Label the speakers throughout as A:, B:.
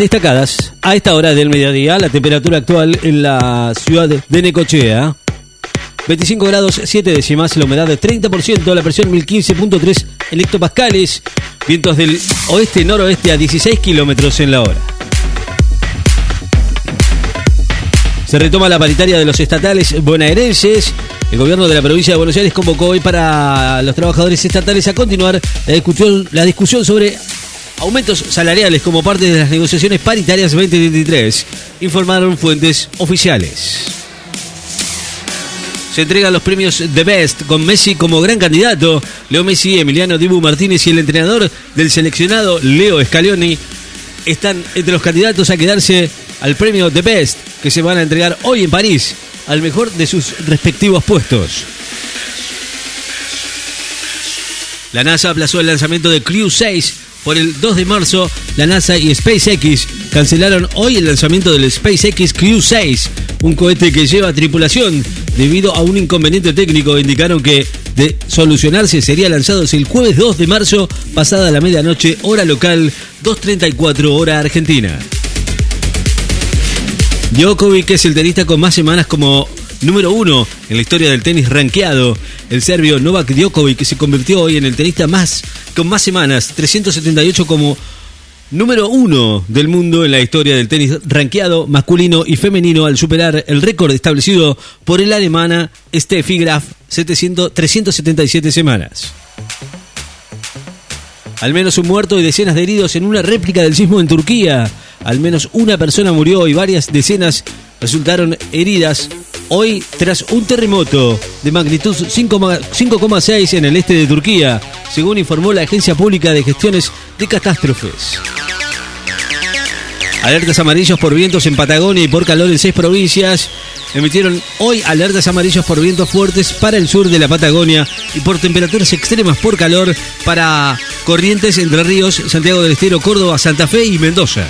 A: Destacadas a esta hora del mediodía, la temperatura actual en la ciudad de Necochea. 25 grados 7 décimas, la humedad de 30%, la presión 1015.3 en hectopascales, vientos del oeste-noroeste a 16 kilómetros en la hora. Se retoma la paritaria de los estatales bonaerenses. El gobierno de la provincia de Buenos Aires convocó hoy para los trabajadores estatales a continuar la discusión, la discusión sobre aumentos salariales como parte de las negociaciones paritarias 2023, informaron fuentes oficiales. Se entregan los premios The Best con Messi como gran candidato. Leo Messi, Emiliano Dibu Martínez y el entrenador del seleccionado Leo Scaloni están entre los candidatos a quedarse al premio The Best que se van a entregar hoy en París al mejor de sus respectivos puestos. La NASA aplazó el lanzamiento de Crew 6 por el 2 de marzo, la NASA y SpaceX cancelaron hoy el lanzamiento del SpaceX Crew 6, un cohete que lleva tripulación. Debido a un inconveniente técnico, indicaron que de solucionarse sería lanzado el jueves 2 de marzo, pasada la medianoche, hora local, 2.34 hora argentina. Djokovic es el tenista con más semanas como número uno en la historia del tenis rankeado. El serbio Novak Djokovic se convirtió hoy en el tenista más con más semanas, 378 como número uno del mundo en la historia del tenis rankeado masculino y femenino al superar el récord establecido por el alemana Steffi Graf, 700, 377 semanas. Al menos un muerto y decenas de heridos en una réplica del sismo en Turquía. Al menos una persona murió y varias decenas resultaron heridas hoy tras un terremoto de magnitud 5,6 en el este de Turquía, según informó la Agencia Pública de Gestiones de Catástrofes. Alertas amarillos por vientos en Patagonia y por calor en seis provincias. Emitieron hoy alertas amarillos por vientos fuertes para el sur de la Patagonia y por temperaturas extremas por calor para Corrientes, Entre Ríos, Santiago del Estero, Córdoba, Santa Fe y Mendoza.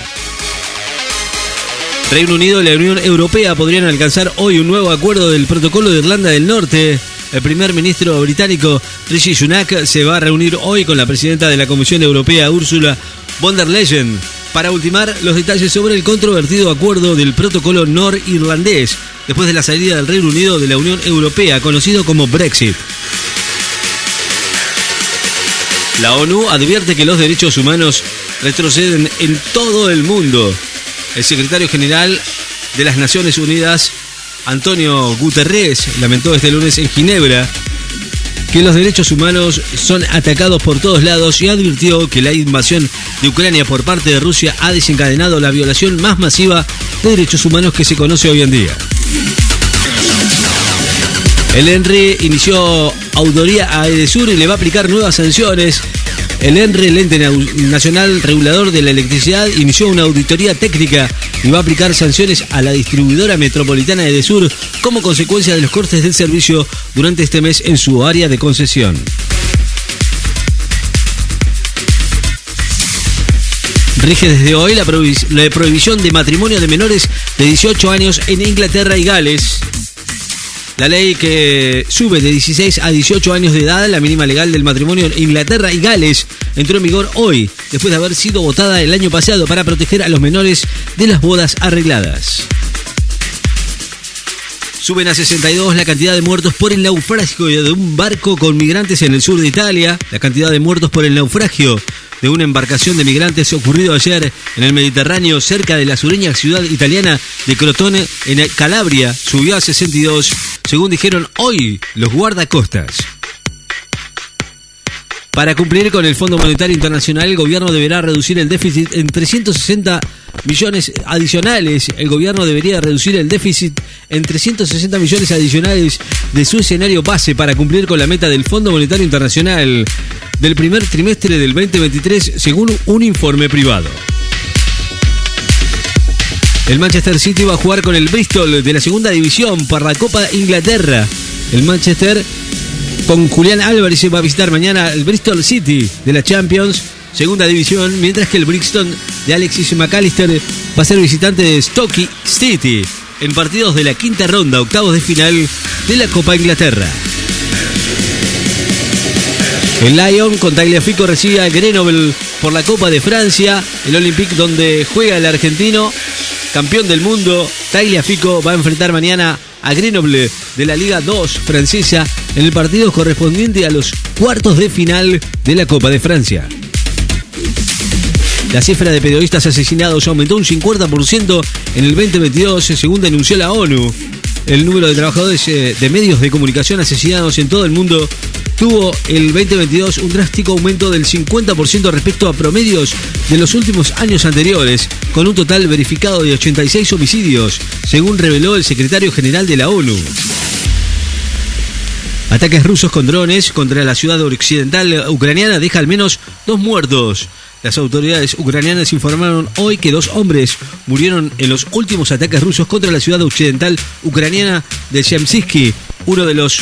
A: Reino Unido y la Unión Europea podrían alcanzar hoy un nuevo acuerdo del protocolo de Irlanda del Norte. El primer ministro británico Rishi Sunak se va a reunir hoy con la presidenta de la Comisión Europea, Ursula von der Leyen, para ultimar los detalles sobre el controvertido acuerdo del protocolo norirlandés después de la salida del Reino Unido de la Unión Europea, conocido como Brexit. La ONU advierte que los derechos humanos retroceden en todo el mundo el secretario general de las Naciones Unidas, Antonio Guterres, lamentó este lunes en Ginebra que los derechos humanos son atacados por todos lados y advirtió que la invasión de Ucrania por parte de Rusia ha desencadenado la violación más masiva de derechos humanos que se conoce hoy en día. El ENRI inició auditoría a Edesur y le va a aplicar nuevas sanciones el ENRE, el Ente Nacional Regulador de la Electricidad, inició una auditoría técnica y va a aplicar sanciones a la distribuidora metropolitana de Sur como consecuencia de los cortes del servicio durante este mes en su área de concesión. Rige desde hoy la, prohibición de matrimonio de menores de 18 años en Inglaterra y Gales. La ley que sube de 16 a 18 años de edad la mínima legal del matrimonio en Inglaterra y Gales entró en vigor hoy, después de haber sido votada el año pasado para proteger a los menores de las bodas arregladas. Suben a 62 la cantidad de muertos por el naufragio de un barco con migrantes en el sur de Italia. La cantidad de muertos por el naufragio de una embarcación de migrantes ocurrido ayer en el Mediterráneo cerca de la sureña ciudad italiana de Crotone en Calabria subió a 62, según dijeron hoy los guardacostas. Para cumplir con el Fondo Monetario Internacional, el gobierno deberá reducir el déficit en 360 millones adicionales. El gobierno debería reducir el déficit en 360 millones adicionales de su escenario base para cumplir con la meta del Fondo Monetario Internacional del primer trimestre del 2023, según un informe privado. El Manchester City va a jugar con el Bristol de la segunda división para la Copa Inglaterra. El Manchester con Julián Álvarez va a visitar mañana el Bristol City de la Champions, segunda división, mientras que el Brixton de Alexis McAllister va a ser visitante de Stoke City en partidos de la quinta ronda, octavos de final de la Copa Inglaterra. El Lyon con Tagliafico recibe a Grenoble por la Copa de Francia. El Olympique donde juega el argentino, campeón del mundo. Tagliafico va a enfrentar mañana a Grenoble de la Liga 2 francesa en el partido correspondiente a los cuartos de final de la Copa de Francia. La cifra de periodistas asesinados aumentó un 50% en el 2022, según denunció la ONU. El número de trabajadores eh, de medios de comunicación asesinados en todo el mundo tuvo el 2022 un drástico aumento del 50% respecto a promedios de los últimos años anteriores, con un total verificado de 86 homicidios, según reveló el secretario general de la ONU. Ataques rusos con drones contra la ciudad occidental ucraniana deja al menos dos muertos. Las autoridades ucranianas informaron hoy que dos hombres murieron en los últimos ataques rusos contra la ciudad occidental ucraniana de Shemsisky, uno de los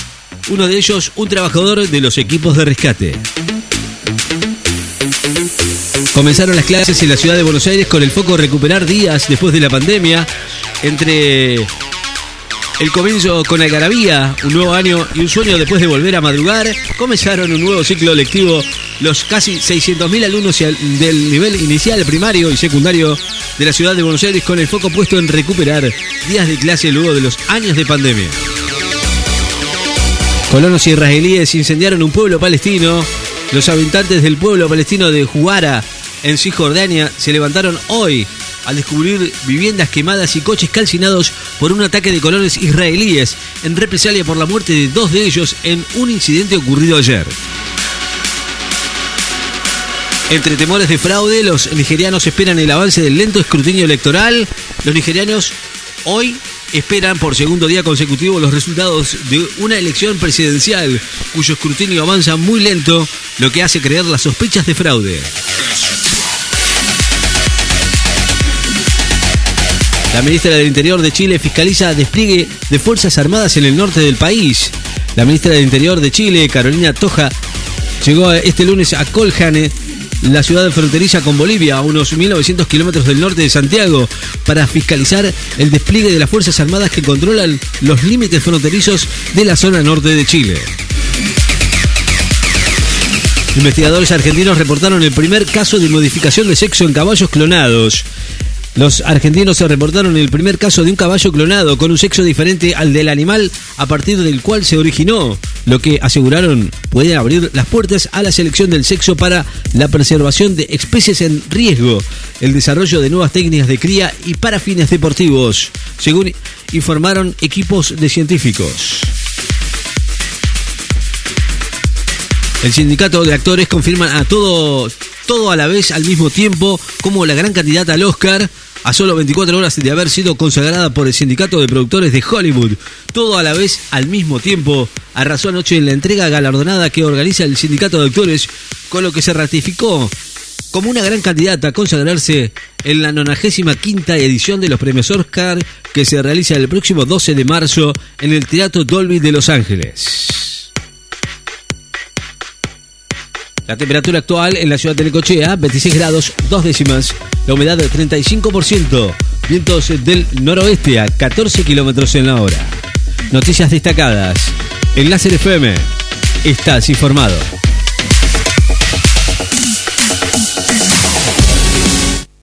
A: uno de ellos un trabajador de los equipos de rescate. Comenzaron las clases en la ciudad de Buenos Aires con el foco recuperar días después de la pandemia. Entre el comienzo con Algarabía, un nuevo año y un sueño después de volver a madrugar, comenzaron un nuevo ciclo lectivo los casi 600.000 alumnos del nivel inicial, primario y secundario de la ciudad de Buenos Aires con el foco puesto en recuperar días de clase luego de los años de pandemia. Colonos israelíes incendiaron un pueblo palestino. Los habitantes del pueblo palestino de Juara, en Cisjordania, se levantaron hoy al descubrir viviendas quemadas y coches calcinados por un ataque de colones israelíes en represalia por la muerte de dos de ellos en un incidente ocurrido ayer. Entre temores de fraude, los nigerianos esperan el avance del lento escrutinio electoral. Los nigerianos hoy esperan por segundo día consecutivo los resultados de una elección presidencial cuyo escrutinio avanza muy lento, lo que hace creer las sospechas de fraude. La ministra del Interior de Chile fiscaliza despliegue de Fuerzas Armadas en el norte del país. La ministra del Interior de Chile, Carolina Toja, llegó este lunes a Coljane, la ciudad fronteriza con Bolivia, a unos 1.900 kilómetros del norte de Santiago, para fiscalizar el despliegue de las Fuerzas Armadas que controlan los límites fronterizos de la zona norte de Chile. Investigadores argentinos reportaron el primer caso de modificación de sexo en caballos clonados. Los argentinos se reportaron el primer caso de un caballo clonado con un sexo diferente al del animal a partir del cual se originó, lo que aseguraron puede abrir las puertas a la selección del sexo para la preservación de especies en riesgo, el desarrollo de nuevas técnicas de cría y para fines deportivos, según informaron equipos de científicos. El sindicato de actores confirman a todo, todo a la vez al mismo tiempo como la gran candidata al Oscar a solo 24 horas de haber sido consagrada por el Sindicato de Productores de Hollywood. Todo a la vez, al mismo tiempo, arrasó anoche en la entrega galardonada que organiza el Sindicato de Actores, con lo que se ratificó como una gran candidata a consagrarse en la 95 edición de los premios Oscar que se realiza el próximo 12 de marzo en el Teatro Dolby de Los Ángeles. La temperatura actual en la ciudad de Necochea, 26 grados, 2 décimas. La humedad 35%. Vientos del noroeste a 14 kilómetros en la hora. Noticias destacadas. En Láser FM. Estás informado.